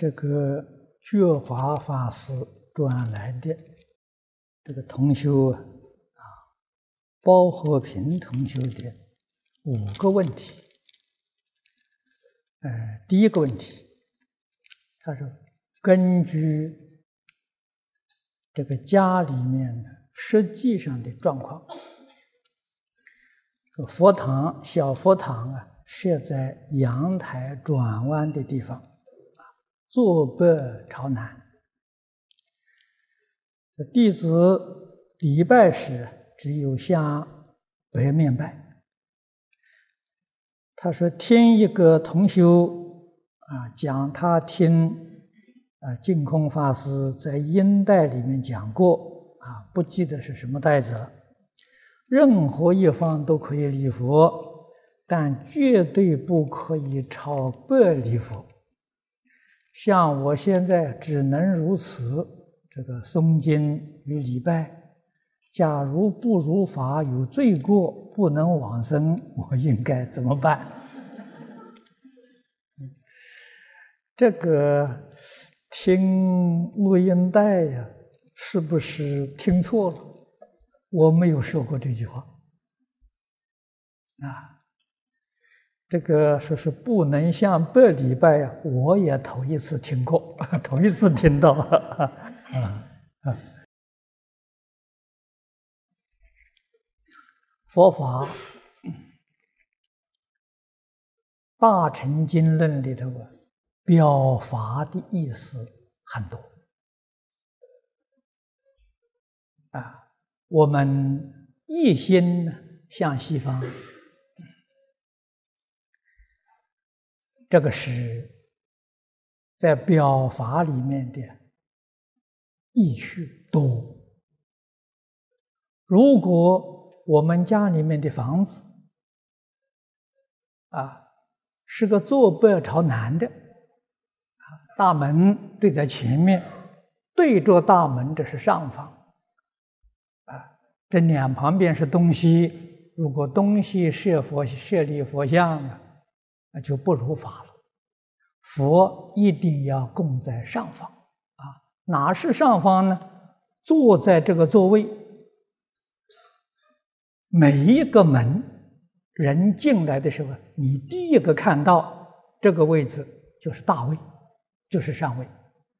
这个觉华法师转来的这个同修啊，包和平同修的五个问题。呃，第一个问题，他说根据这个家里面的实际上的状况，佛堂小佛堂啊，设在阳台转弯的地方。坐北朝南，弟子礼拜时只有向北面拜。他说：“听一个同修啊讲，他听啊净空法师在音带里面讲过啊，不记得是什么袋子了。任何一方都可以礼佛，但绝对不可以朝北礼佛。”像我现在只能如此，这个诵经与礼拜。假如不如法有罪过，不能往生，我应该怎么办？这个听录音带呀，是不是听错了？我没有说过这句话啊。这个说是不能向百礼拜呀，我也头一次听过，头一次听到啊啊！佛法大乘经论里头啊，表法的意思很多啊，我们一心向西方。这个是在表法里面的意趣多。如果我们家里面的房子啊是个坐北朝南的，大门对在前面，对着大门这是上方，啊这两旁边是东西，如果东西设佛设立佛像啊。那就不如法了。佛一定要供在上方啊！哪是上方呢？坐在这个座位，每一个门人进来的时候，你第一个看到这个位置就是大位，就是上位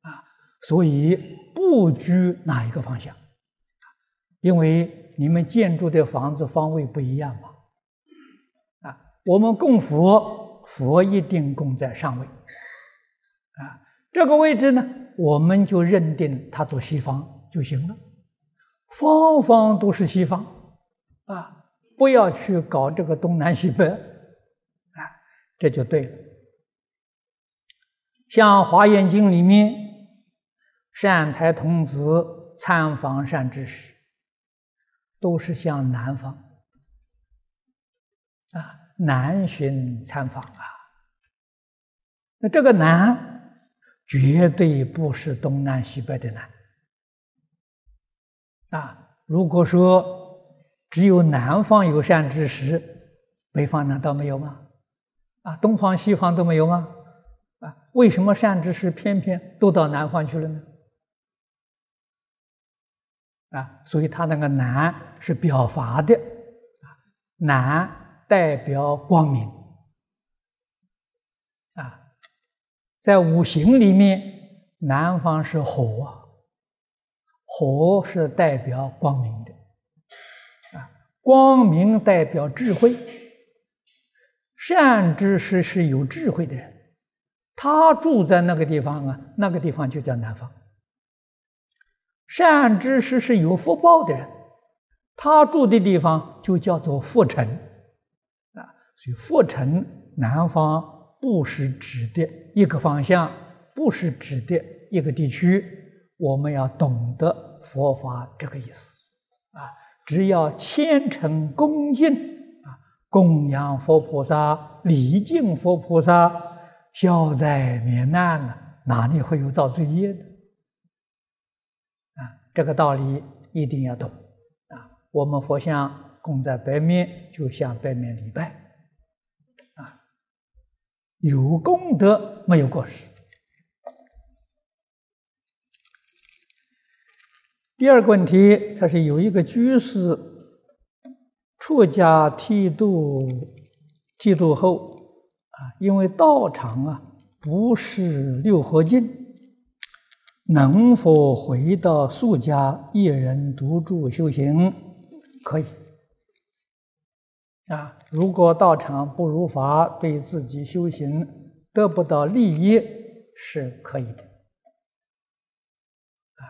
啊！所以不拘哪一个方向，因为你们建筑的房子方位不一样嘛。啊，我们供佛。佛一定供在上位，啊，这个位置呢，我们就认定他做西方就行了，方方都是西方，啊，不要去搞这个东南西北，啊，这就对了。像《华严经》里面，善财童子参访善知识，都是向南方，啊。南巡参访啊，那这个南绝对不是东南西北的南啊！如果说只有南方有善知识，北方难道没有吗？啊，东方西方都没有吗？啊，为什么善知识偏偏都到南方去了呢？啊，所以他那个南是表法的啊，南。代表光明啊，在五行里面，南方是火，火是代表光明的啊，光明代表智慧，善知识是有智慧的人，他住在那个地方啊，那个地方就叫南方。善知识是有福报的人，他住的地方就叫做福城。所以，佛城南方不是指的一个方向，不是指的一个地区。我们要懂得佛法这个意思啊！只要虔诚恭敬啊，供养佛菩萨，礼敬佛菩萨，消灾免难了，哪里会有造罪业的？啊，这个道理一定要懂啊！我们佛像供在白面，就向白面礼拜。有功德没有过失。第二个问题，他是有一个居士出家剃度，剃度后啊，因为道场啊不是六合敬，能否回到宿家一人独住修行？可以。啊，如果道场不如法，对自己修行得不到利益，是可以的。啊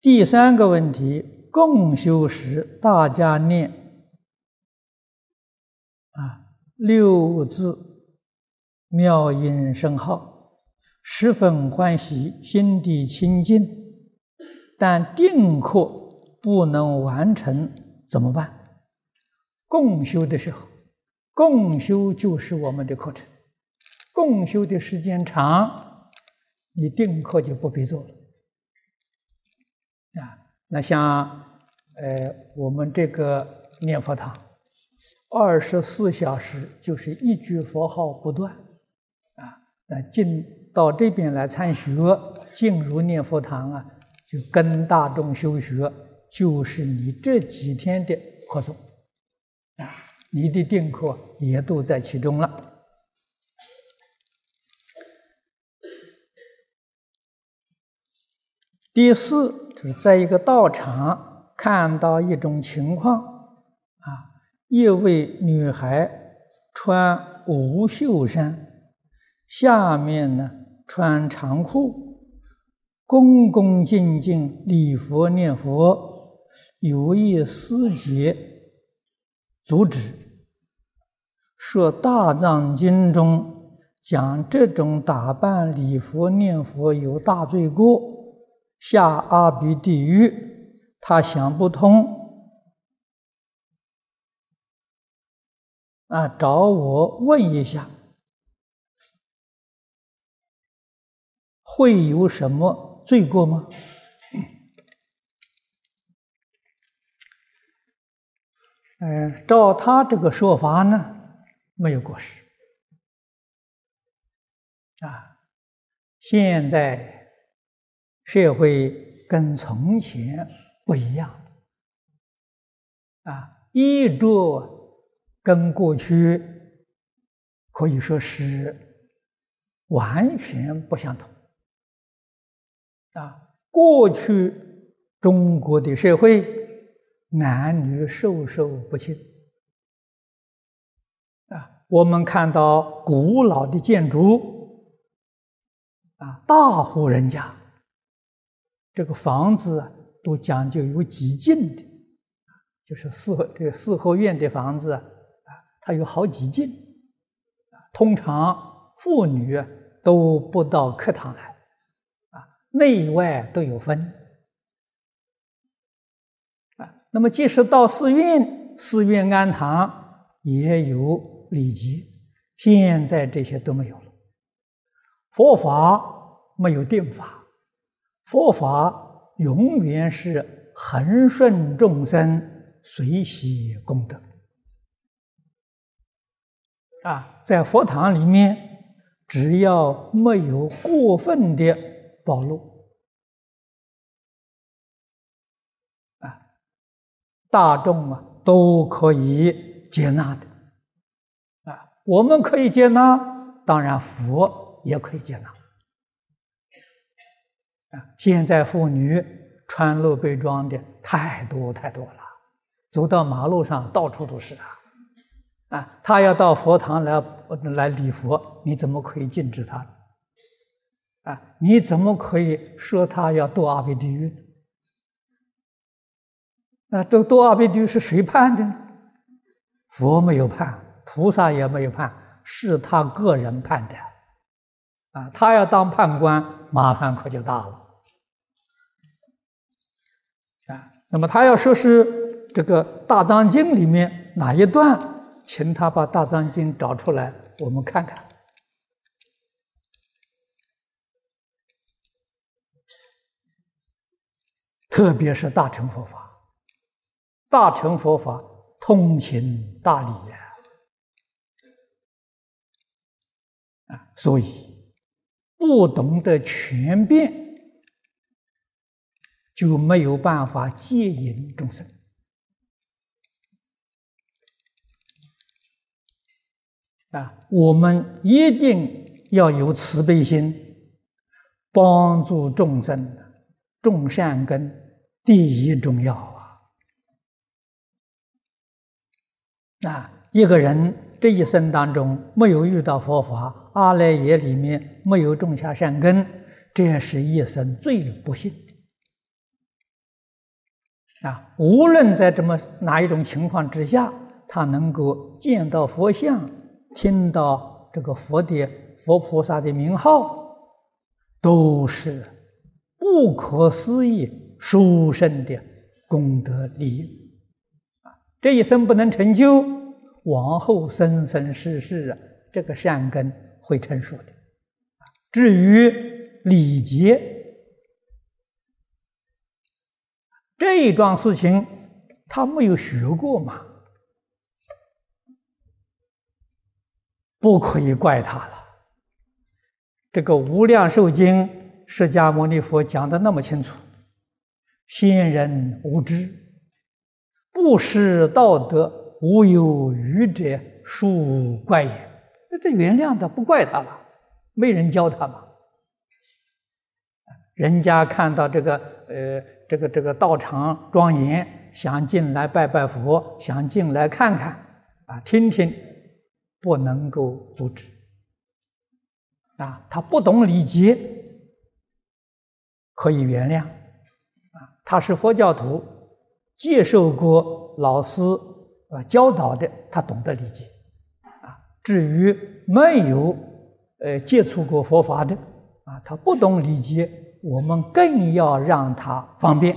第三个问题，共修时大家念啊六字妙音声号，十分欢喜，心地清净，但定课不能完成，怎么办？共修的时候，共修就是我们的课程，共修的时间长，你定课就不必做了。啊，那像，呃，我们这个念佛堂，二十四小时就是一句佛号不断，啊，那进到这边来参学，进入念佛堂啊，就跟大众修学，就是你这几天的课诵，啊，你的定课也都在其中了。第四。就是在一个道场看到一种情况，啊，一位女孩穿无袖衫，下面呢穿长裤，恭恭敬敬礼佛念佛，有一师姐阻止，说《大藏经》中讲这种打扮礼佛念佛有大罪过。下阿鼻地狱，他想不通，啊，找我问一下，会有什么罪过吗？嗯，照他这个说法呢，没有过失，啊，现在。社会跟从前不一样啊，衣着跟过去可以说是完全不相同啊。过去中国的社会男女授受不亲啊，我们看到古老的建筑啊，大户人家。这个房子，都讲究有几进的，就是四合这个四合院的房子啊，它有好几进，通常妇女都不到客堂来，啊，内外都有分，那么即使到寺院，寺院庵堂也有礼节，现在这些都没有了，佛法没有定法。佛法永远是恒顺众生，随喜功德。啊，在佛堂里面，只要没有过分的暴露，啊，大众啊都可以接纳的。啊，我们可以接纳，当然佛也可以接纳。啊，现在妇女穿露背装的太多太多了，走到马路上到处都是啊！啊，他要到佛堂来来礼佛，你怎么可以禁止他？啊，你怎么可以说他要堕阿鼻地狱？啊，这多阿鼻地狱是谁判的？佛没有判，菩萨也没有判，是他个人判的。啊，他要当判官，麻烦可就大了。啊那么他要说是这个《大藏经》里面哪一段，请他把《大藏经》找出来，我们看看。特别是大乘佛法，大乘佛法通情达理呀，啊，所以不懂得全变，就没有办法接引众生啊！我们一定要有慈悲心，帮助众生种善根，第一重要啊！一个人这一生当中没有遇到佛法，阿赖耶里面没有种下善根，这是一生最不幸。啊，无论在怎么哪一种情况之下，他能够见到佛像，听到这个佛的佛菩萨的名号，都是不可思议殊胜的功德利益。这一生不能成就，往后生生世世啊，这个善根会成熟的。至于礼节。这一桩事情，他没有学过嘛，不可以怪他了。这个《无量寿经》，释迦牟尼佛讲的那么清楚，先人无知，不识道德，无有愚者，恕怪也。那这原谅他，不怪他了，没人教他嘛。人家看到这个，呃。这个这个道场庄严，想进来拜拜佛，想进来看看，啊，听听，不能够阻止。啊，他不懂礼节，可以原谅。啊，他是佛教徒，接受过老师啊教导的，他懂得理解。啊，至于没有呃接触过佛法的，啊，他不懂礼节。我们更要让他方便，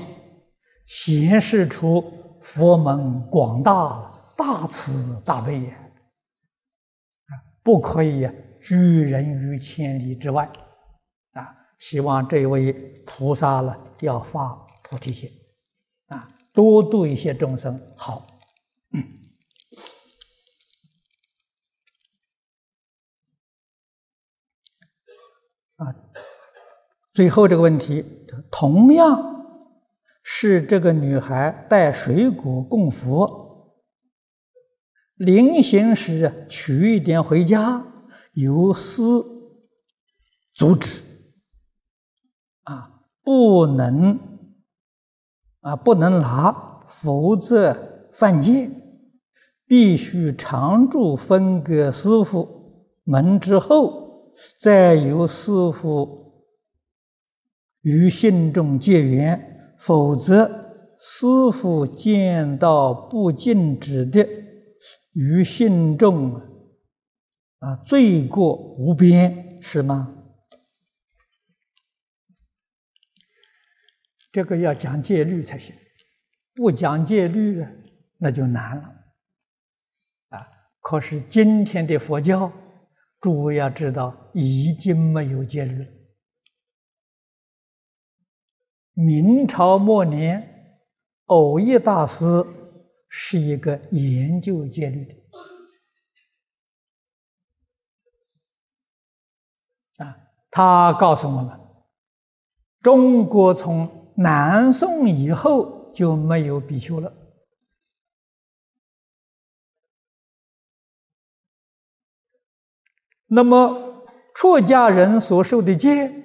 显示出佛门广大大慈大悲也啊，不可以拒人于千里之外啊！希望这位菩萨了要发菩提心啊，多度一些众生好。啊。最后这个问题，同样是这个女孩带水果供佛，临行时取一点回家，有师阻止，啊，不能，啊，不能拿，否则犯戒，必须常住分给师傅门之后，再由师傅。与信众结缘，否则师傅见到不禁止的，与信众啊罪过无边，是吗？这个要讲戒律才行，不讲戒律，那就难了。啊，可是今天的佛教，诸位要知道，已经没有戒律了。明朝末年，偶一大师是一个研究戒律的啊，他告诉我们，中国从南宋以后就没有比丘了。那么出家人所受的戒。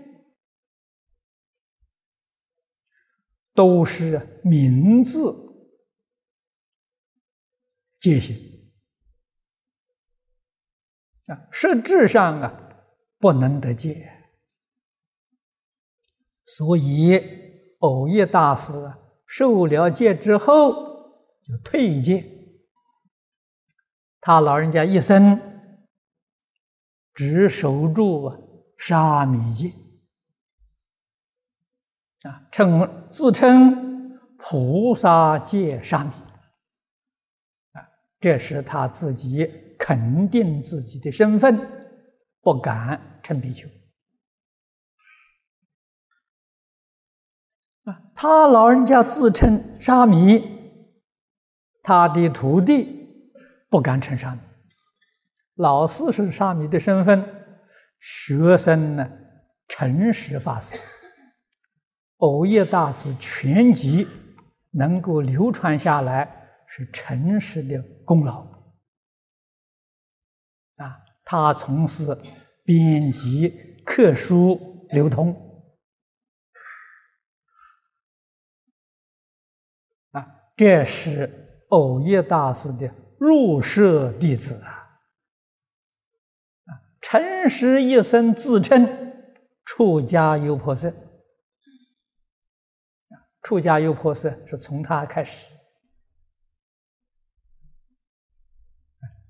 都是名字戒行啊，实质上啊不能得戒，所以偶一大师受了戒之后就退戒，他老人家一生只守住沙弥戒。啊，称自称菩萨戒沙弥，啊，这是他自己肯定自己的身份，不敢称比丘。啊，他老人家自称沙弥，他的徒弟不敢称沙弥，老师是沙弥的身份，学生呢，诚实发誓。偶业大师全集能够流传下来，是诚实的功劳。啊，他从事编辑、刻书、流通，啊，这是偶业大师的入舍弟子啊。啊，陈实一生自称出家优婆塞。出家优婆塞是从他开始，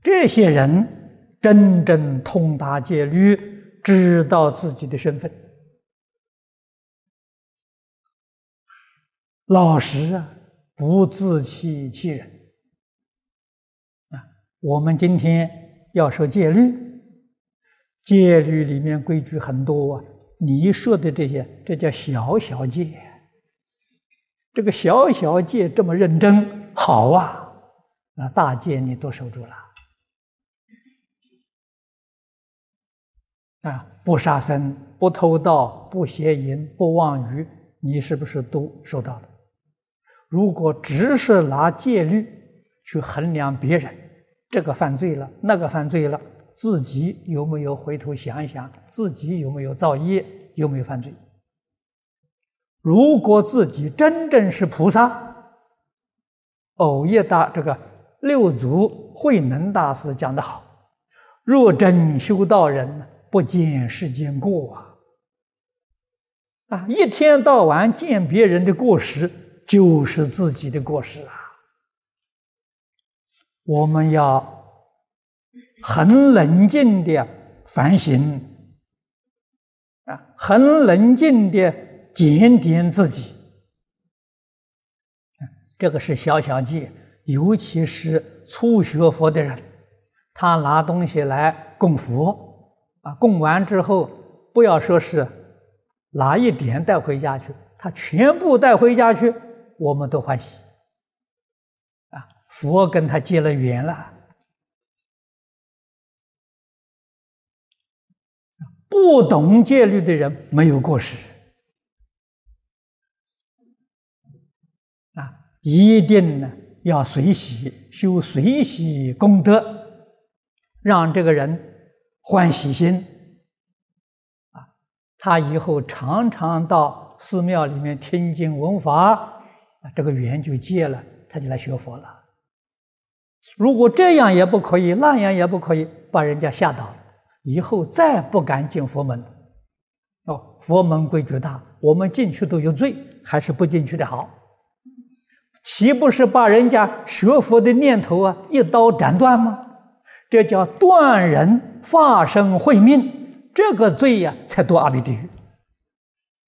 这些人真正通达戒律，知道自己的身份，老实啊，不自欺欺人啊。我们今天要说戒律，戒律里面规矩很多啊，你说的这些，这叫小小戒。这个小小戒这么认真，好啊！那大戒你都守住了啊！不杀生、不偷盗、不邪淫、不妄语，你是不是都收到了？如果只是拿戒律去衡量别人，这个犯罪了，那个犯罪了，自己有没有回头想一想，自己有没有造业，有没有犯罪？如果自己真正是菩萨，偶业大这个六祖慧能大师讲的好：“若真修道人，不见世间过啊！啊，一天到晚见别人的过失，就是自己的过失啊！我们要很冷静的反省啊，很冷静的。”检点自己，这个是小小戒，尤其是初学佛的人，他拿东西来供佛，啊，供完之后，不要说是拿一点带回家去，他全部带回家去，我们都欢喜，啊，佛跟他结了缘了。不懂戒律的人没有过失。一定呢要随喜修随喜功德，让这个人欢喜心，他以后常常到寺庙里面听经闻法，啊这个缘就结了，他就来学佛了。如果这样也不可以，那样也不可以，把人家吓倒，以后再不敢进佛门。哦，佛门规矩大，我们进去都有罪，还是不进去的好。岂不是把人家学佛的念头啊一刀斩断吗？这叫断人发生慧命，这个罪呀才堕阿鼻地狱。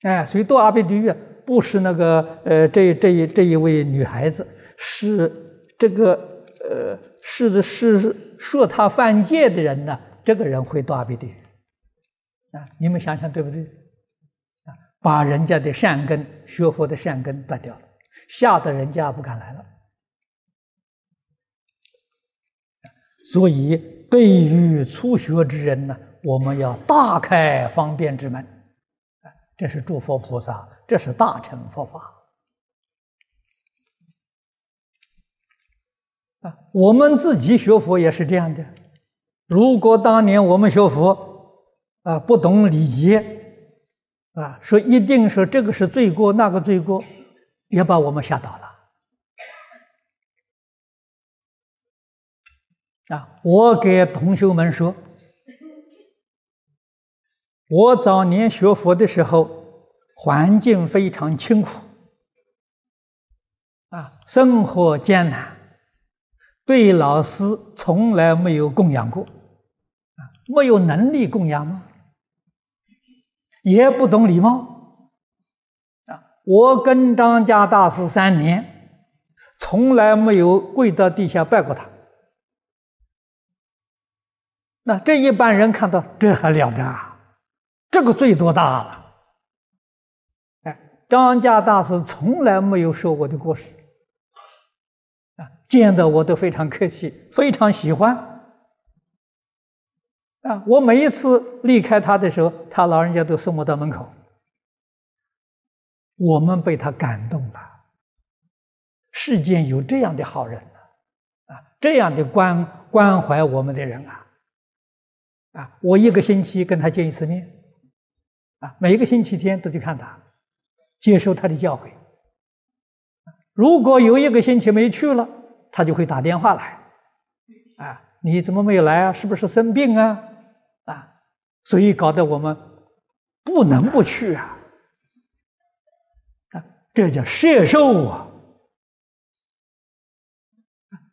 哎，所以堕阿鼻地狱不是那个呃这这一这一位女孩子，是这个呃是是说他犯戒的人呢，这个人会堕阿鼻地狱。啊，你们想想对不对？啊，把人家的善根学佛的善根断掉了。吓得人家不敢来了，所以对于初学之人呢，我们要大开方便之门，这是诸佛菩萨，这是大乘佛法啊。我们自己学佛也是这样的，如果当年我们学佛啊，不懂礼节啊，说一定说这个是罪过，那个罪过。也把我们吓倒了啊！我给同学们说，我早年学佛的时候，环境非常清苦啊，生活艰难，对老师从来没有供养过啊，没有能力供养吗？也不懂礼貌。啊我跟张家大师三年，从来没有跪到地下拜过他。那这一般人看到这还了得啊？这个罪多大了？哎，张家大师从来没有受我的过失，啊，见到我都非常客气，非常喜欢。啊，我每一次离开他的时候，他老人家都送我到门口。我们被他感动了。世间有这样的好人啊，这样的关关怀我们的人啊，啊，我一个星期跟他见一次面，啊，每一个星期天都去看他，接受他的教诲。如果有一个星期没去了，他就会打电话来，啊，你怎么没有来啊？是不是生病啊？啊，所以搞得我们不能不去啊，啊，这叫摄受啊。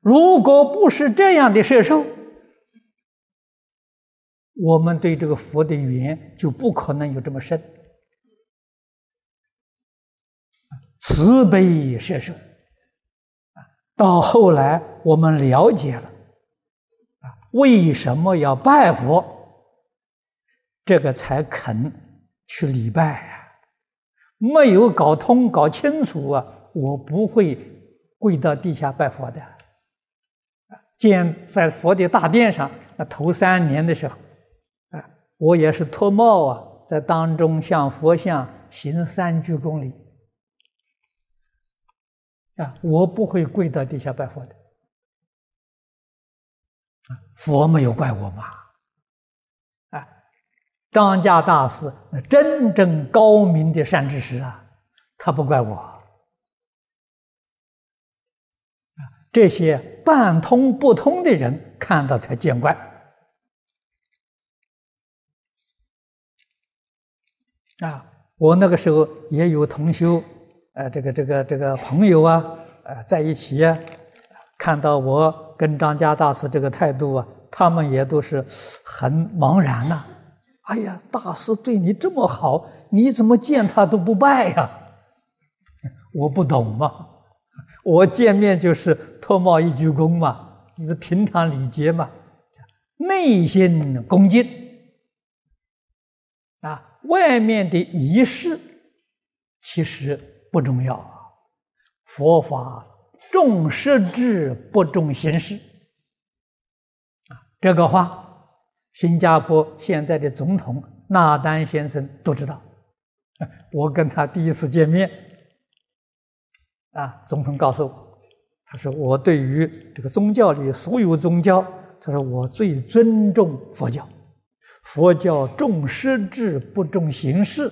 如果不是这样的摄受，我们对这个佛的缘就不可能有这么深。慈悲摄受，到后来我们了解了啊，为什么要拜佛？这个才肯去礼拜啊。没有搞通、搞清楚啊，我不会跪到地下拜佛的。见在佛的大殿上，那头三年的时候，我也是脱帽啊，在当中向佛像行三鞠躬礼。啊，我不会跪到地下拜佛的。佛没有怪我嘛？啊，张家大师那真正高明的善知识啊，他不怪我。这些半通不通的人看到才见怪。啊，我那个时候也有同修。呃，这个这个这个朋友啊，呃，在一起啊，看到我跟张家大师这个态度啊，他们也都是很茫然呐。哎呀，大师对你这么好，你怎么见他都不拜呀？我不懂嘛，我见面就是脱帽一鞠躬嘛，是平常礼节嘛，内心恭敬，外面的仪式其实。不重要！佛法重实质不重形式啊！这个话，新加坡现在的总统纳丹先生都知道。我跟他第一次见面啊，总统告诉我，他说我对于这个宗教里所有宗教，他说我最尊重佛教。佛教重实质不重形式，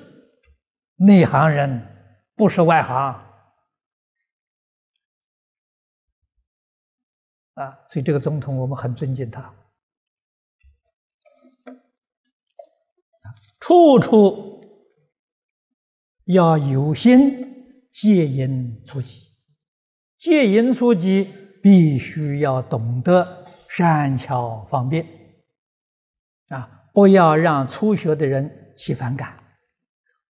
内行人。不是外行啊，所以这个总统我们很尊敬他。处处要有心戒淫出击，戒淫出击必须要懂得善巧方便啊，不要让初学的人起反感，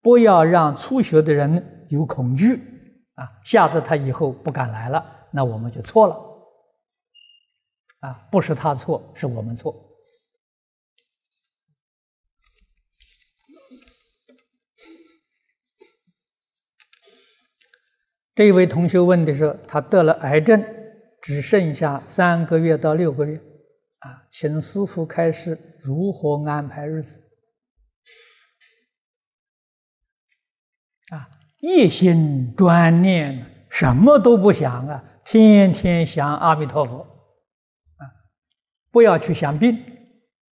不要让初学的人。有恐惧啊，吓得他以后不敢来了，那我们就错了啊！不是他错，是我们错。这位同学问的是，他得了癌症，只剩下三个月到六个月啊，请师傅开示如何安排日子啊？一心专念，什么都不想啊，天天想阿弥陀佛啊，不要去想病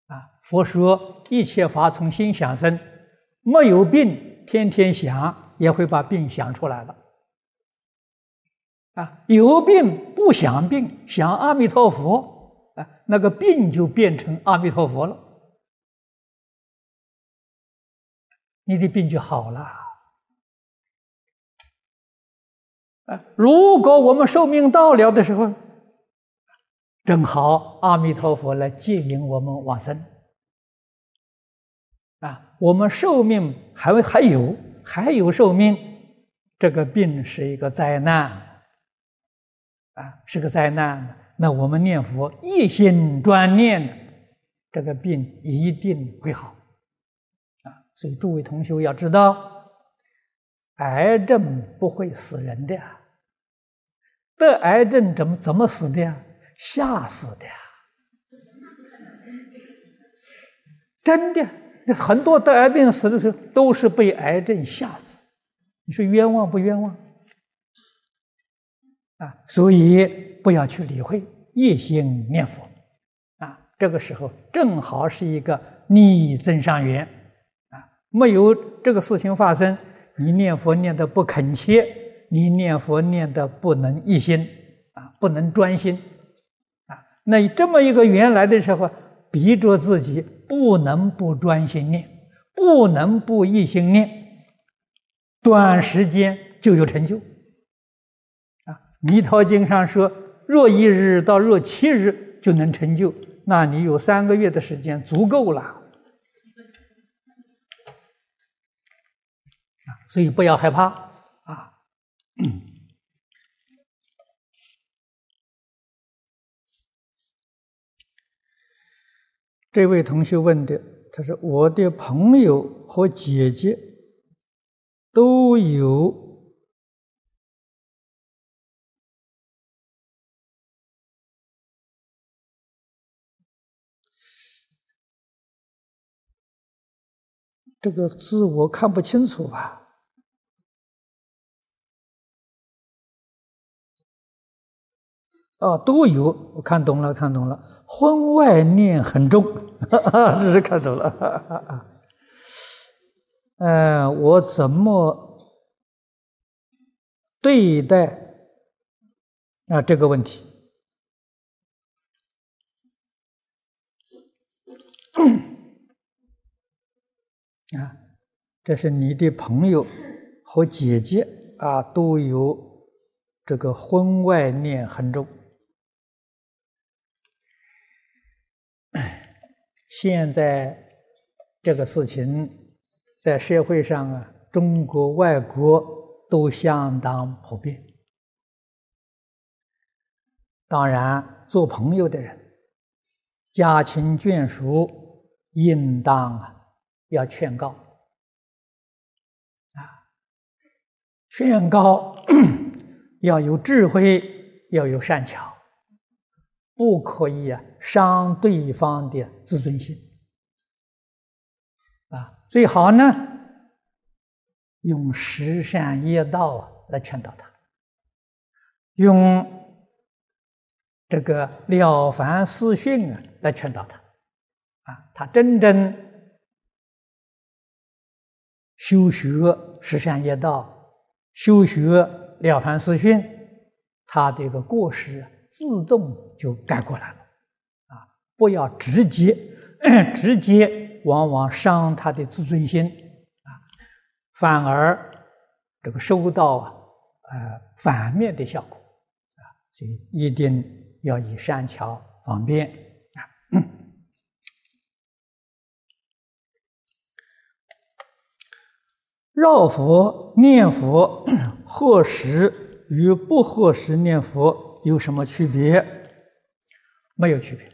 啊。佛说一切法从心想生，没有病，天天想也会把病想出来了啊。有病不想病，想阿弥陀佛啊，那个病就变成阿弥陀佛了，你的病就好了。啊，如果我们寿命到了的时候，正好阿弥陀佛来接引我们往生。啊，我们寿命还还有还有寿命，这个病是一个灾难，啊，是个灾难。那我们念佛一心专念，这个病一定会好。啊，所以诸位同学要知道。癌症不会死人的，得癌症怎么怎么死的呀？吓死的呀，真的。那很多得癌病死的时候，都是被癌症吓死。你说冤枉不冤枉？啊，所以不要去理会，一心念佛。啊，这个时候正好是一个逆增上缘。啊，没有这个事情发生，你念佛念的不恳切，你念佛念的不能一心，啊，不能专心。啊，那这么一个缘来的时候，逼着自己不能不专心念，不能不一心念。短时间就有成就，啊，《弥陀经》上说，若一日到若七日就能成就，那你有三个月的时间足够了，所以不要害怕，啊。这位同学问的，他说：“我的朋友和姐姐。”都有这个字，我看不清楚吧？哦，都有，我看懂了，看懂了。婚外念很重，这是看懂了。嗯，我怎么对待啊这个问题？啊，这是你的朋友和姐姐啊，都有这个婚外恋很重。现在这个事情。在社会上啊，中国、外国都相当普遍。当然，做朋友的人，家亲眷属应当啊要劝告啊，劝告要有智慧，要有善巧，不可以啊伤对方的自尊心啊。最好呢，用十善业道啊来劝导他，用这个了凡四训啊来劝导他，啊，他真正修学十善业道，修学了凡四训，他这个过失自动就改过来了，啊，不要直接 直接。往往伤他的自尊心啊，反而这个收到啊呃反面的效果啊，所以一定要以善巧方便啊。绕佛念佛 合时与不合时念佛有什么区别？没有区别。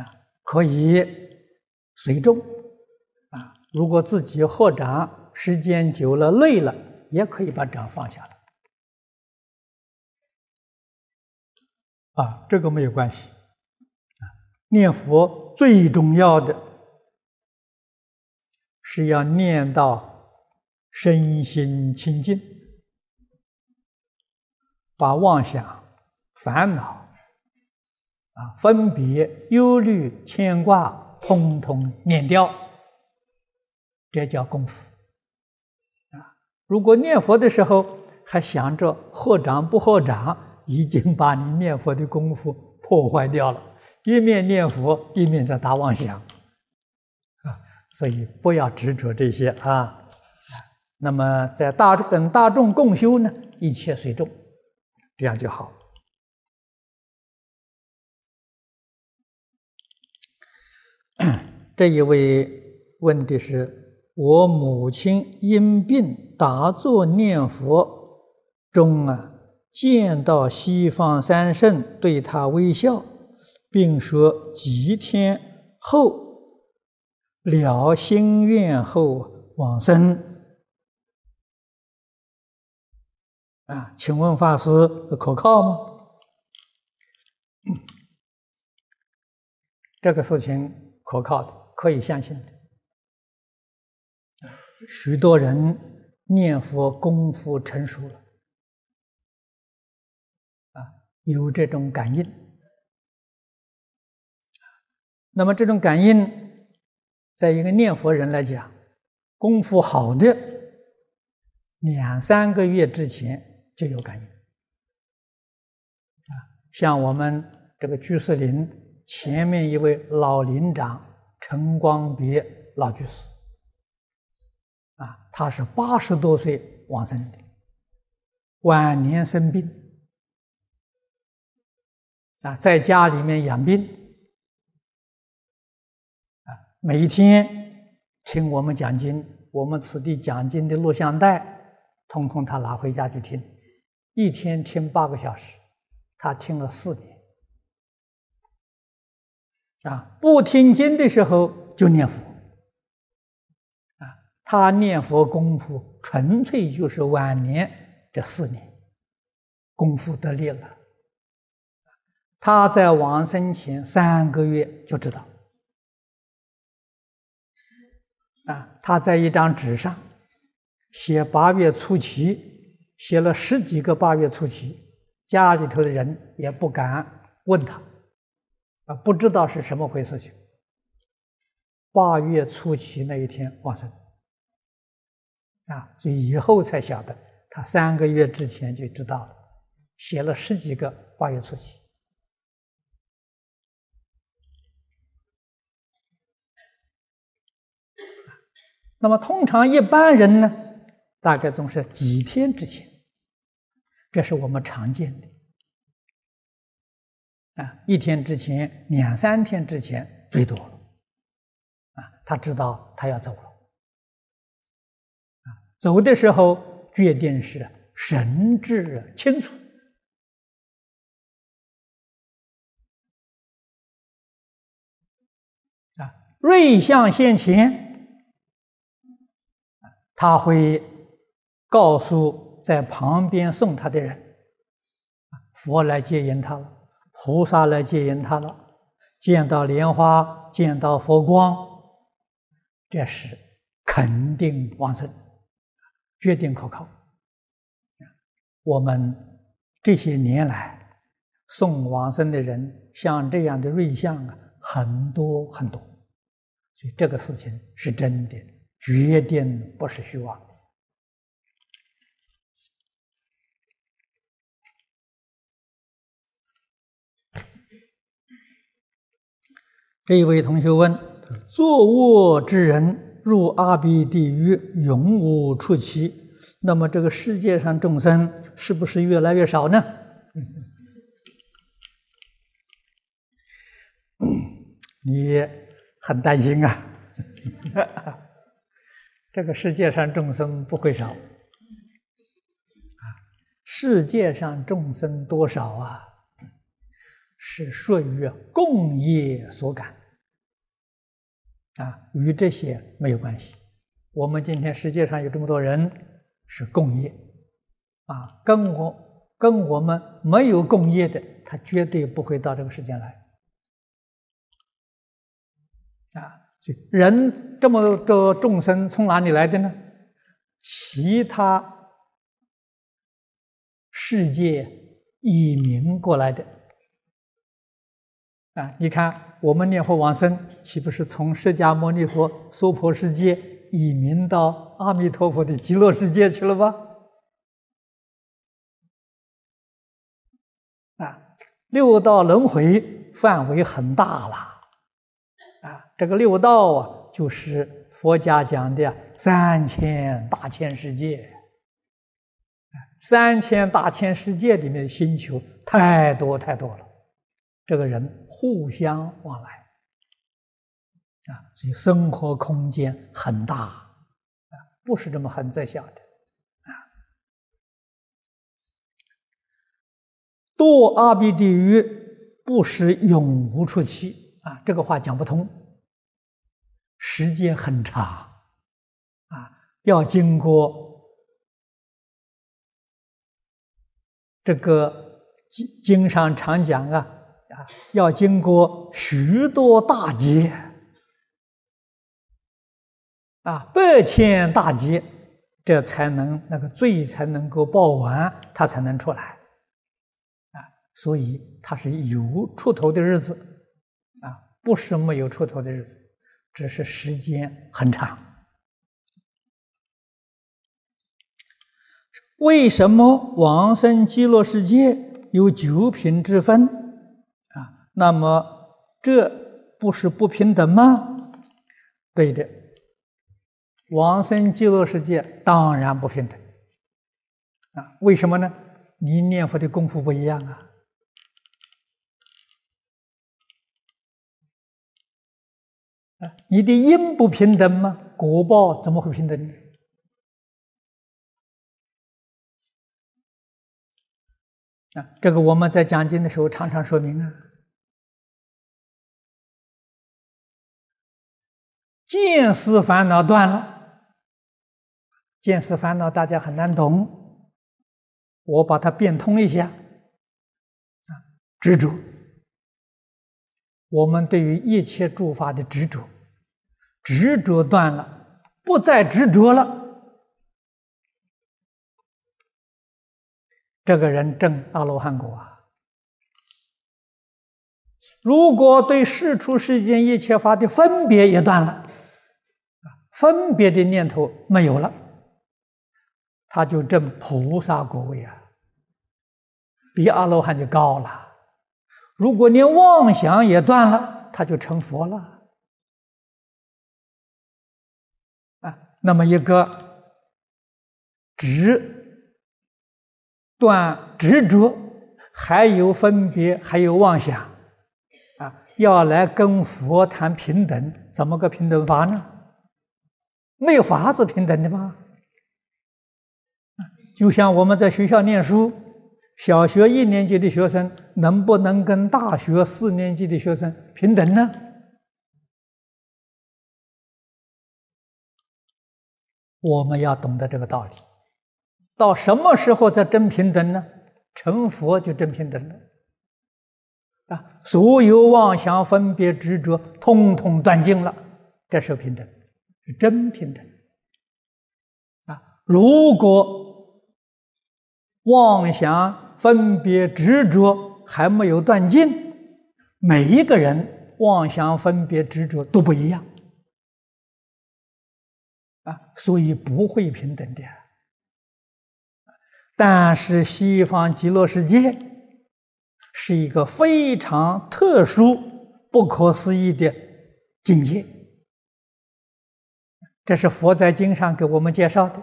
啊可以随众啊，如果自己合掌时间久了累了，也可以把掌放下来啊，这个没有关系啊。念佛最重要的是要念到身心清净，把妄想、烦恼。啊，分别、忧虑、牵挂，通通念掉，这叫功夫。啊，如果念佛的时候还想着合掌不合掌，已经把你念佛的功夫破坏掉了。一面念佛，一面在打妄想，所以不要执着这些啊。那么在大跟大众共修呢，一切随众，这样就好。这一位问的是：我母亲因病打坐念佛中啊，见到西方三圣对他微笑，并说几天后了心愿后往生。啊，请问法师可靠吗？这个事情可靠的。可以相信的许多人念佛功夫成熟了，啊，有这种感应。那么这种感应，在一个念佛人来讲，功夫好的，两三个月之前就有感应。啊，像我们这个居士林前面一位老林长陈光别老居士。啊，他是八十多岁往生的，晚年生病，啊，在家里面养病，每一天听我们讲经，我们此地讲经的录像带，通通他拿回家去听，一天听八个小时，他听了四年，啊，不听经的时候就念佛。啊他念佛功夫纯粹就是晚年这四年功夫得力了。他在往生前三个月就知道，啊，他在一张纸上写八月初七，写了十几个八月初七，家里头的人也不敢问他，啊，不知道是什么回事情。八月初七那一天往生。啊，所以以后才晓得，他三个月之前就知道了，写了十几个八月初七。那么通常一般人呢，大概总是几天之前，这是我们常见的。啊，一天之前、两三天之前最多了。啊，他知道他要走了。走的时候，决定是神志清楚啊，瑞相现前，他会告诉在旁边送他的人，佛来接引他了，菩萨来接引他了，见到莲花，见到佛光，这是肯定往生。决定可靠。我们这些年来送往生的人，像这样的瑞相啊，很多很多，所以这个事情是真的，决定不是虚妄。这一位同学问：坐卧之人。入阿鼻地狱，永无出期。那么，这个世界上众生是不是越来越少呢？你很担心啊！这个世界上众生不会少啊！世界上众生多少啊？是属于共业所感。啊，与这些没有关系。我们今天世界上有这么多人是共业，啊，跟我跟我们没有共业的，他绝对不会到这个世间来。啊，人这么多众生从哪里来的呢？其他世界移民过来的。啊，你看，我们念佛往生，岂不是从释迦牟尼佛娑婆世界移民到阿弥陀佛的极乐世界去了吧？啊，六道轮回范围很大了，啊，这个六道啊，就是佛家讲的三千大千世界，三千大千世界里面的星球太多太多了，这个人。互相往来。啊，所以生活空间很大。啊，不是这么很在小的。啊。堕阿鼻地狱不是永无出期。啊，这个话讲不通。时间很长啊，要经过这个经经上常讲啊。啊，要经过许多大劫啊，百千大劫，这才能那个罪才能够报完，他才能出来。啊，所以他是有出头的日子，不是没有出头的日子，只是时间很长。为什么往生极乐世界有九品之分？啊，那么这不是不平等吗？对的，往生极乐世界当然不平等。啊，为什么呢？你念佛的功夫不一样啊。你的因不平等吗？果报怎么会平等呢？啊，这个我们在讲经的时候常常说明啊。见思烦恼断了，见思烦恼大家很难懂，我把它变通一下。啊，执着，我们对于一切诸法的执着，执着断了，不再执着了。这个人证阿罗汉果啊！如果对世出世间一切法的分别也断了，分别的念头没有了，他就证菩萨果位啊，比阿罗汉就高了。如果连妄想也断了，他就成佛了。那么一个执。断执着，还有分别，还有妄想，啊，要来跟佛谈平等，怎么个平等法呢？没有法子平等的吗？就像我们在学校念书，小学一年级的学生能不能跟大学四年级的学生平等呢？我们要懂得这个道理。到什么时候才真平等呢？成佛就真平等了啊！所有妄想、分别、执着，通通断尽了，这是平等，是真平等啊！如果妄想、分别、执着还没有断尽，每一个人妄想、分别、执着都不一样啊，所以不会平等的。但是西方极乐世界是一个非常特殊、不可思议的境界，这是佛在经上给我们介绍的。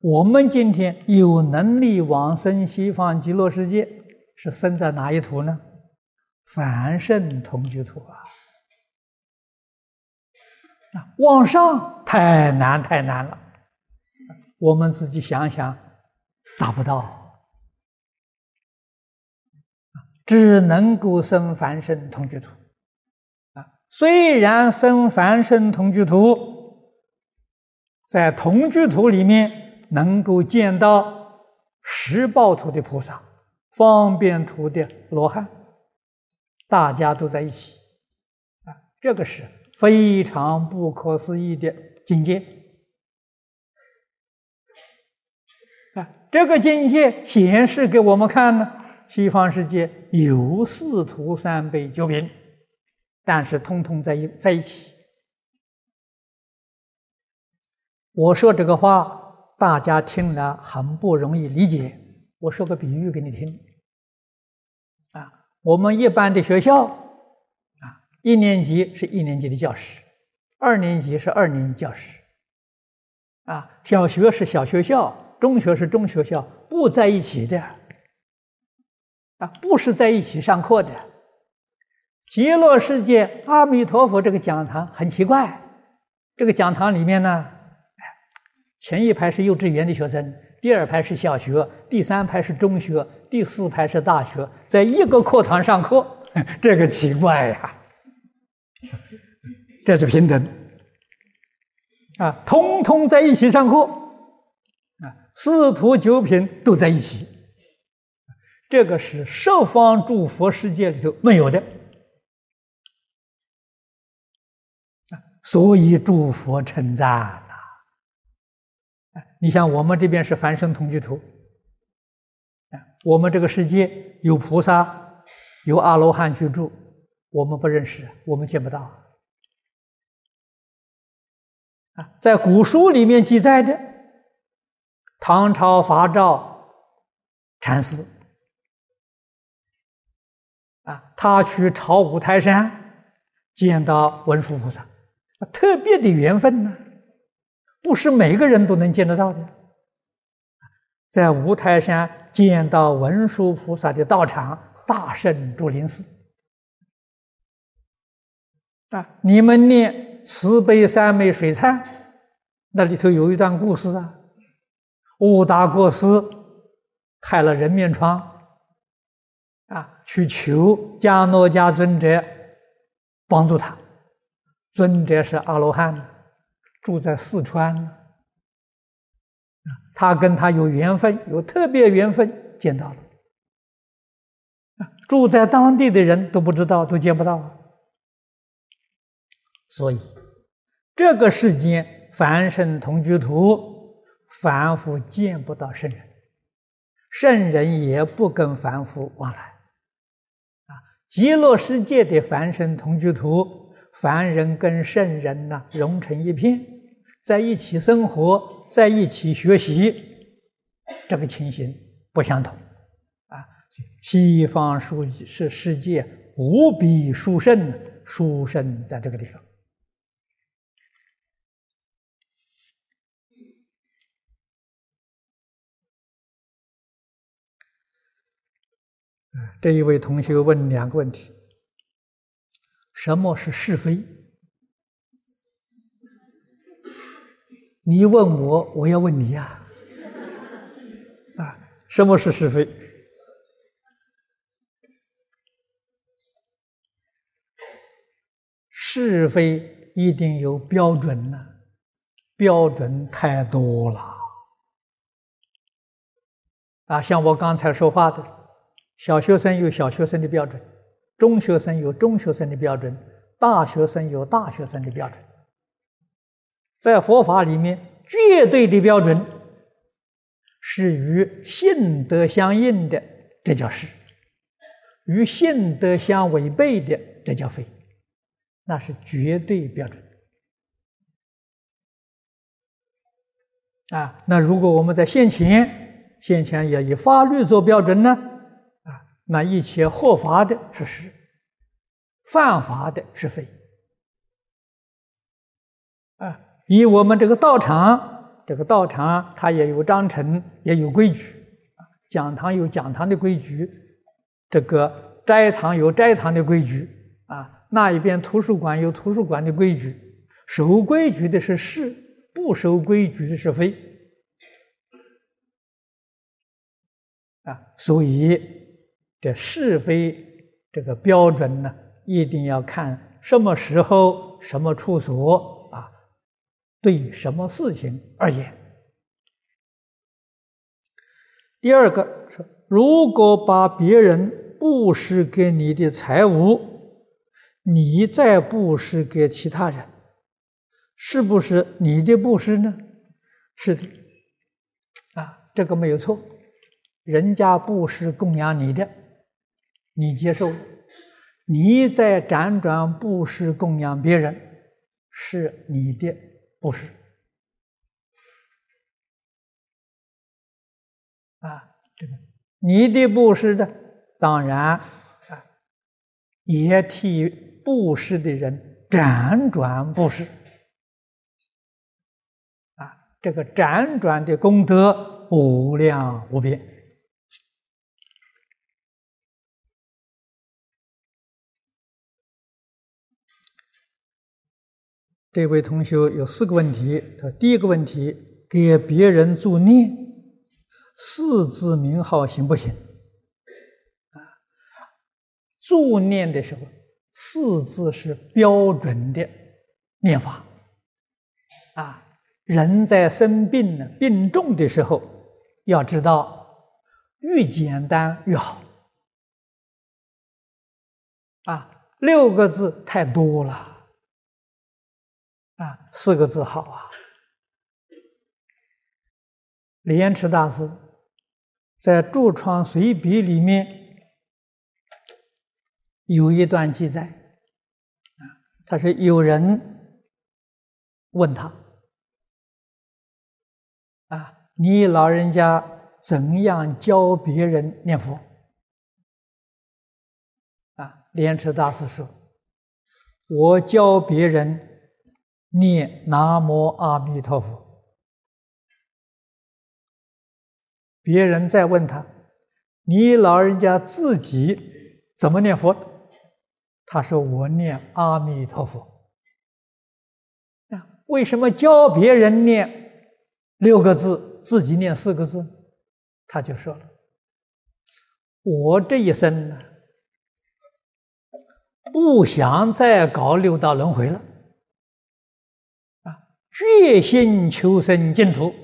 我们今天有能力往生西方极乐世界，是生在哪一土呢？凡圣同居土啊！啊，往上太难太难了，我们自己想想。达不到，只能够生凡圣同居土。啊，虽然生凡圣同居土，在同居土里面能够见到十报图的菩萨、方便图的罗汉，大家都在一起，啊，这个是非常不可思议的境界啊。这个境界显示给我们看呢，西方世界有四徒三辈九品，但是通通在一在一起。我说这个话，大家听了很不容易理解。我说个比喻给你听。啊，我们一般的学校，一年级是一年级的教室，二年级是二年级教室，啊，小学是小学校。中学是中学校，不在一起的啊，不是在一起上课的。极乐世界阿弥陀佛这个讲堂很奇怪，这个讲堂里面呢，前一排是幼稚园的学生，第二排是小学，第三排是中学，第四排是大学，在一个课堂上课，这个奇怪呀，这是平等啊，通通在一起上课啊。四徒九品都在一起，这个是十方诸佛世界里头没有的。所以诸佛称赞呐。你像我们这边是凡圣同居土，啊，我们这个世界有菩萨，有阿罗汉居住，我们不认识，我们见不到。啊，在古书里面记载的，唐朝法照禅师。啊，他去朝五台山，见到文殊菩萨，特别的缘分呢，不是每个人都能见得到的。在五台山见到文殊菩萨的道场，大圣竹林寺。啊，你们念慈悲三昧水忏，那里头有一段故事啊，悟达国师开了人面疮。啊，去求迦诺迦尊者帮助他。尊者是阿罗汉，住在四川。他跟他有缘分，有特别缘分，见到了。住在当地的人都不知道，都见不到。所以，这个世间凡圣同居土，凡夫见不到圣人，圣人也不跟凡夫往来。啊极乐世界的凡圣同居土，凡人跟圣人呢融成一片，在一起生活，在一起学习，这个情形不相同啊！西方书是世界无比殊胜，殊胜在这个地方。这一位同学问两个问题：什么是是非？你问我，我要问你呀。啊，什么是是非？是非一定有标准呢，标准太多了。啊，像我刚才说话的。小学生有小学生的标准，中学生有中学生的标准，大学生有大学生的标准。在佛法里面，绝对的标准是与性德相应的，这叫是；与性德相违背的，这叫非。那是绝对标准。啊，那如果我们在现前，现前也以法律做标准呢？那一切合法的是是，犯法的是非。啊，以我们这个道场，这个道场它也有章程，也有规矩。讲堂有讲堂的规矩，这个斋堂有斋堂的规矩。啊，那一边图书馆有图书馆的规矩。守规矩的是是，不守规矩的是非。啊，所以。这是非这个标准呢，一定要看什么时候、什么处所啊，对什么事情而言。第二个是，如果把别人布施给你的财物，你再布施给其他人，是不是你的布施呢？是的，啊，这个没有错，人家布施供养你的。你接受，你在辗转布施供养别人，是你的布施啊，这个你的布施的，当然啊，也替布施的人辗转布施啊，这个辗转的功德无量无边。这位同学有四个问题。他第一个问题：给别人助念，四字名号行不行？啊，助念的时候，四字是标准的念法。啊，人在生病呢、病重的时候，要知道越简单越好。啊，六个字太多了。啊，四个字好啊！李延池大师在《著窗随笔》里面有一段记载，啊，他说有人问他，啊，你老人家怎样教别人念佛？啊，莲池大师说：“我教别人念南无阿弥陀佛。”别人再问他：“你老人家自己怎么念佛？”他说：“我念阿弥陀佛。”啊，为什么教别人念六个字，自己念四个字？他就说了：“我这一生。”不想再搞六道轮回了，决心求生净土，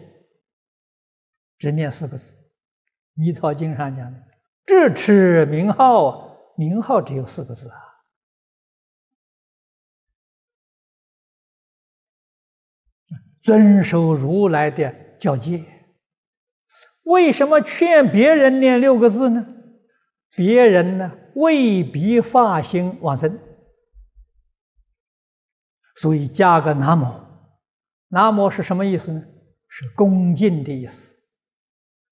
只念四个字，《弥陀经》上讲的“智持名号”，名号只有四个字啊。遵守如来的教诫，为什么劝别人念六个字呢？别人呢？未必发心往生，所以加个南无。南无是什么意思呢？是恭敬的意思，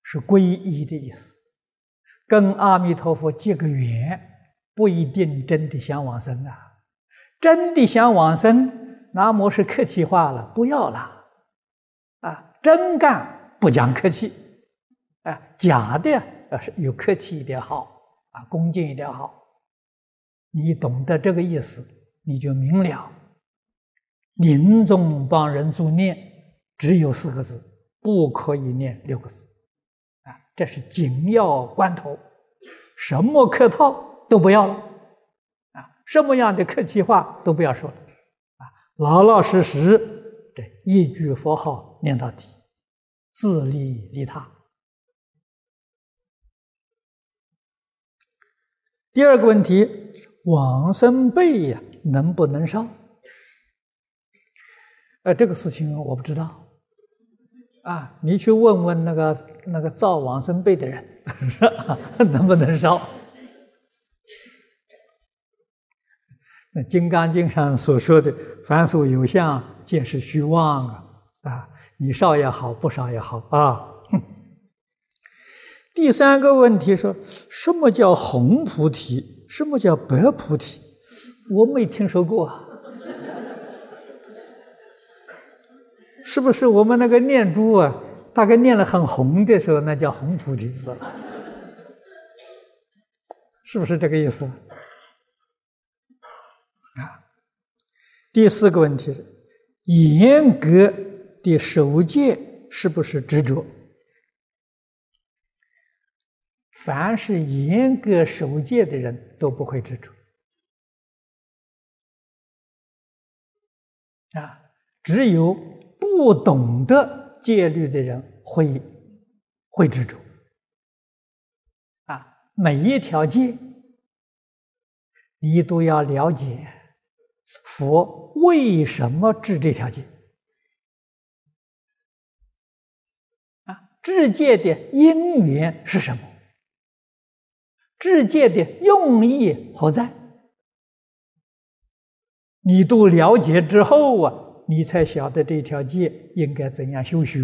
是皈依的意思。跟阿弥陀佛结个缘，不一定真的想往生啊。真的想往生，南无是客气话了，不要了。啊，真干不讲客气，啊，假的要是有客气一点好。啊，恭敬一点好。你懂得这个意思，你就明了。临终帮人助念，只有四个字，不可以念六个字。啊，这是紧要关头，什么客套都不要了。啊，什么样的客气话都不要说了。啊，老老实实，这一句佛号念到底，自利利他。第二个问题，往生被呀，能不能烧？呃，这个事情我不知道。啊，你去问问那个那个造往生被的人，能不能烧？那《金刚经》上所说的“凡所有相，皆是虚妄”啊，啊，你烧也好，不烧也好啊。第三个问题说：什么叫红菩提？什么叫白菩提？我没听说过啊，是不是我们那个念珠啊？大概念了很红的时候，那叫红菩提子，是不是这个意思？啊，第四个问题是：严格的守戒是不是执着？凡是严格守戒的人都不会执着啊，只有不懂得戒律的人会会执着啊。每一条戒，你都要了解佛为什么制这条戒啊，制戒的因缘是什么？制戒的用意何在？你都了解之后啊，你才晓得这条戒应该怎样修学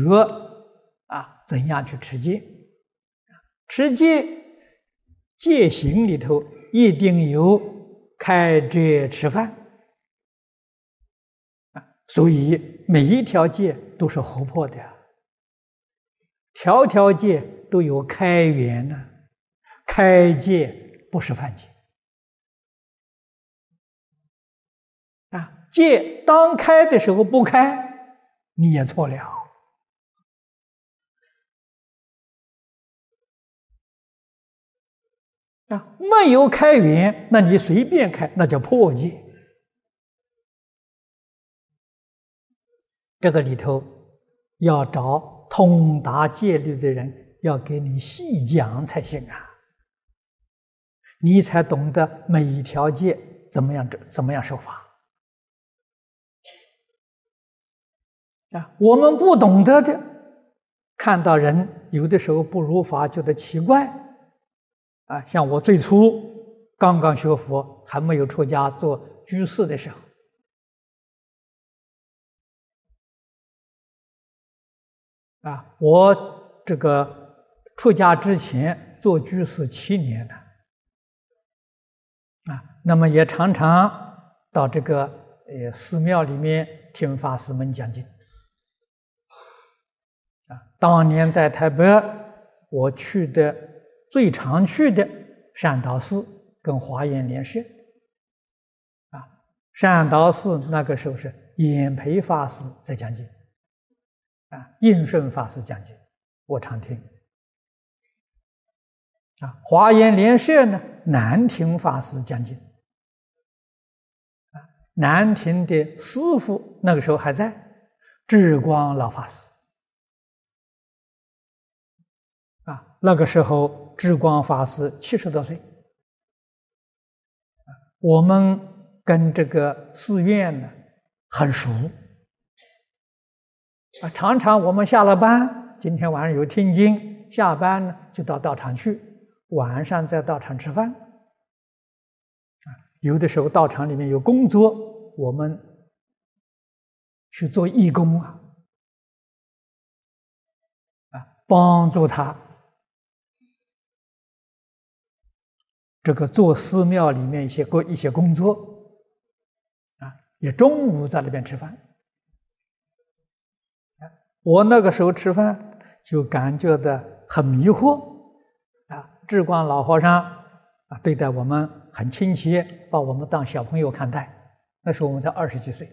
啊，怎样去持戒。持戒戒行里头一定有开斋吃饭啊，所以每一条戒都是活泼的，条条戒都有开源呢。开戒不是犯戒戒当开的时候不开，你也错了啊！没有开源，那你随便开，那叫破戒。这个里头要找通达戒律的人，要给你细讲才行啊！你才懂得每一条戒怎么样怎怎么样守法啊，我们不懂得的，看到人有的时候不如法，觉得奇怪。啊，像我最初刚刚学佛，还没有出家做居士的时候，啊，我这个出家之前做居士七年了，啊，那么也常常到这个呃寺庙里面听法师们讲经。当年在台北，我去的最常去的善导寺跟华严莲社。啊，善导寺那个时候是演培法师在讲经，啊，应顺法师讲经，我常听。啊，华严莲社呢，南亭法师讲经。啊，南亭的师傅那个时候还在，智光老法师。那个时候智光法师七十多岁，我们跟这个寺院呢很熟，啊，常常我们下了班，今天晚上有听经，下班呢就到道场去，晚上在道场吃饭，啊，有的时候道场里面有工作，我们去做义工啊，啊，帮助他。这个做寺庙里面一些工一些工作，啊，也中午在那边吃饭，我那个时候吃饭就感觉到很迷惑，啊，智光老和尚啊对待我们很亲切，把我们当小朋友看待。那时候我们才二十几岁，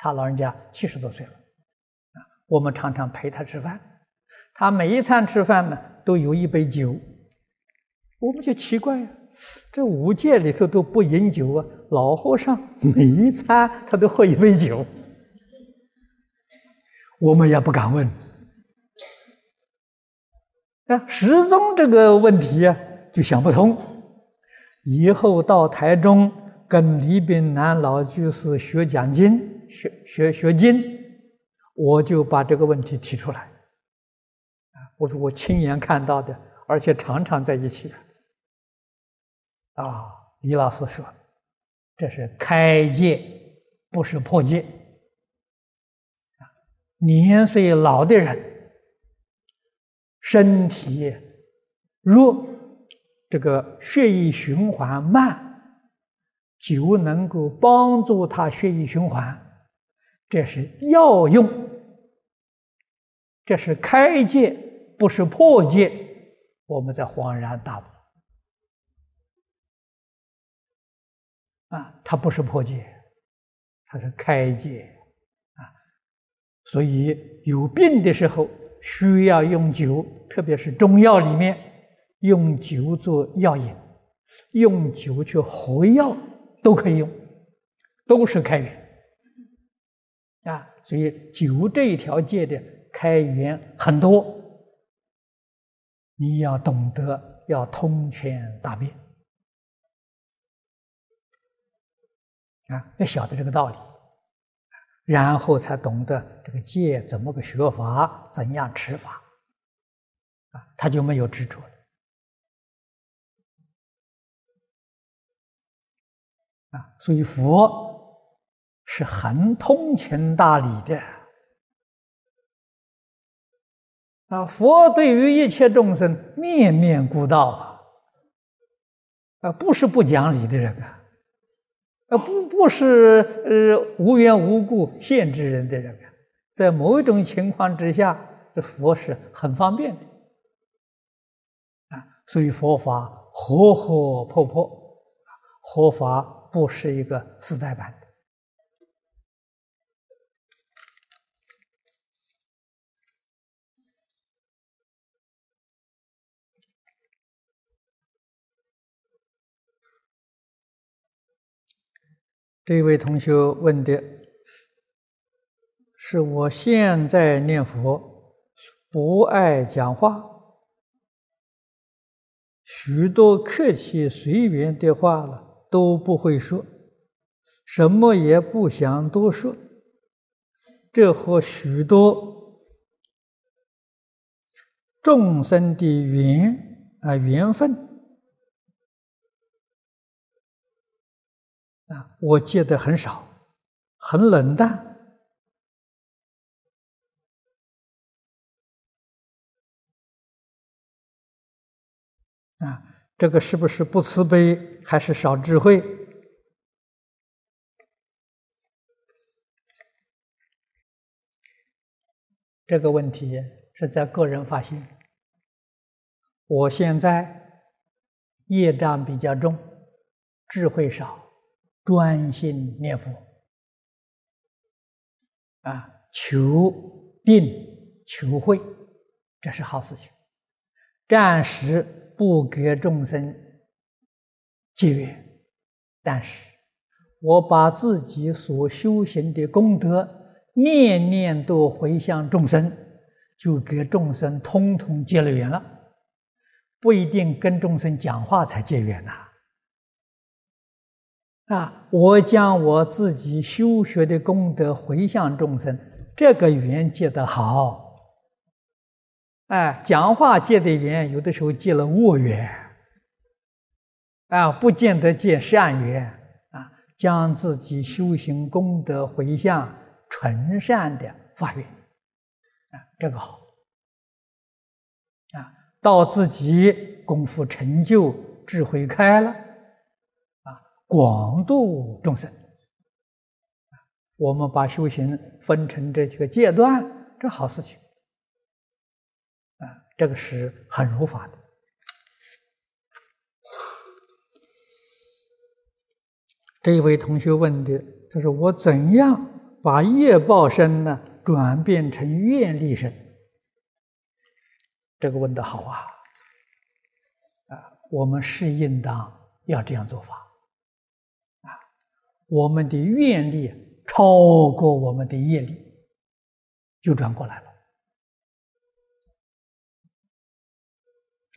他老人家七十多岁了，啊，我们常常陪他吃饭，他每一餐吃饭呢都有一杯酒。我们就奇怪呀，这五戒里头都不饮酒啊，老和尚每一餐他都喝一杯酒，我们也不敢问。啊，始终这个问题啊就想不通。以后到台中跟李炳南老居士学讲经、学学学经，我就把这个问题提出来。我说我亲眼看到的，而且常常在一起。啊，李老师说：“这是开戒，不是破戒。年岁老的人，身体弱，这个血液循环慢，酒能够帮助他血液循环，这是药用。这是开戒，不是破戒。我们在恍然大悟。”啊，它不是破戒，它是开戒啊。所以有病的时候需要用酒，特别是中药里面用酒做药引，用酒去合药都可以用，都是开源啊。所以酒这一条戒的开源很多，你要懂得要通权大辩。啊，要晓得这个道理，然后才懂得这个戒怎么个学法，怎样持法，啊，他就没有执着了。啊，所以佛是很通情达理的。啊，佛对于一切众生面面顾到啊，啊，不是不讲理的人啊。不，不是呃无缘无故限制人的人，在某一种情况之下，这佛是很方便的啊。所以佛法活活泼泼，佛法不是一个时代版。这位同学问的是：我现在念佛不爱讲话，许多客气随缘的话了都不会说，什么也不想多说，这和许多众生的缘啊缘分啊，我借的很少，很冷淡啊，这个是不是不慈悲，还是少智慧？这个问题是在个人发现。我现在业障比较重，智慧少，专心念佛啊，求定求慧，这是好事情。暂时不给众生结缘，但是我把自己所修行的功德。念念都回向众生，就给众生通通结了缘了。不一定跟众生讲话才结缘呐。啊我将我自己修学的功德回向众生，这个缘结得好。哎，讲话结的缘，有的时候结了恶缘，啊，不见得结善缘啊。将自己修行功德回向。纯善的发愿啊，这个好啊，到自己功夫成就、智慧开了，广度众生。我们把修行分成这几个阶段，这好事情啊，这个是很如法的。这位同学问的，他说：“我怎样？”把业报身呢转变成愿力身，这个问的好啊！啊，我们是应当要这样做法！我们的愿力超过我们的业力，就转过来了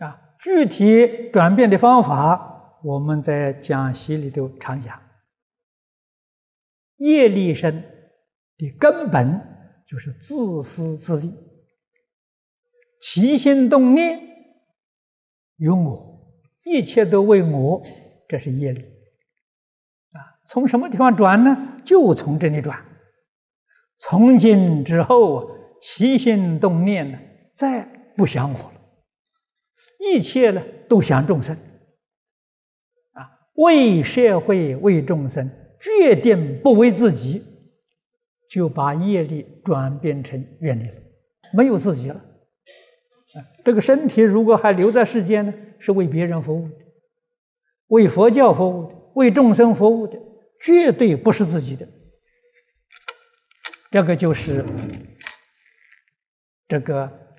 啊！具体转变的方法，我们在讲习里头常讲，业力生。的根本就是自私自利，起心动念有我，一切都为我，这是业力！从什么地方转呢？就从这里转。从今之后啊，起心动念呢，再不想我了，一切呢都想众生啊，为社会，为众生，决定不为自己。就把业力转变成愿力了，没有自己了。啊，这个身体如果还留在世间呢，是为别人服务的，为佛教服务的，为众生服务的，绝对不是自己的。这个就是这个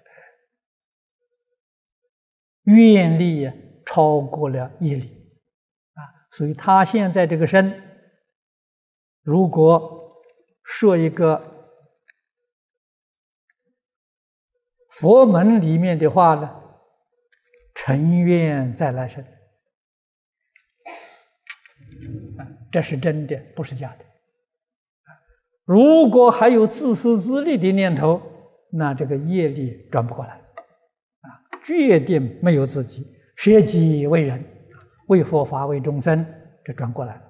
愿力超过了业力啊，所以他现在这个身，如果。说一个佛门里面的话呢，成愿再来生，这是真的，不是假的。如果还有自私自利的念头，那这个业力转不过来，啊，决定没有自己，舍己为人，为佛法为众生，这转过来了。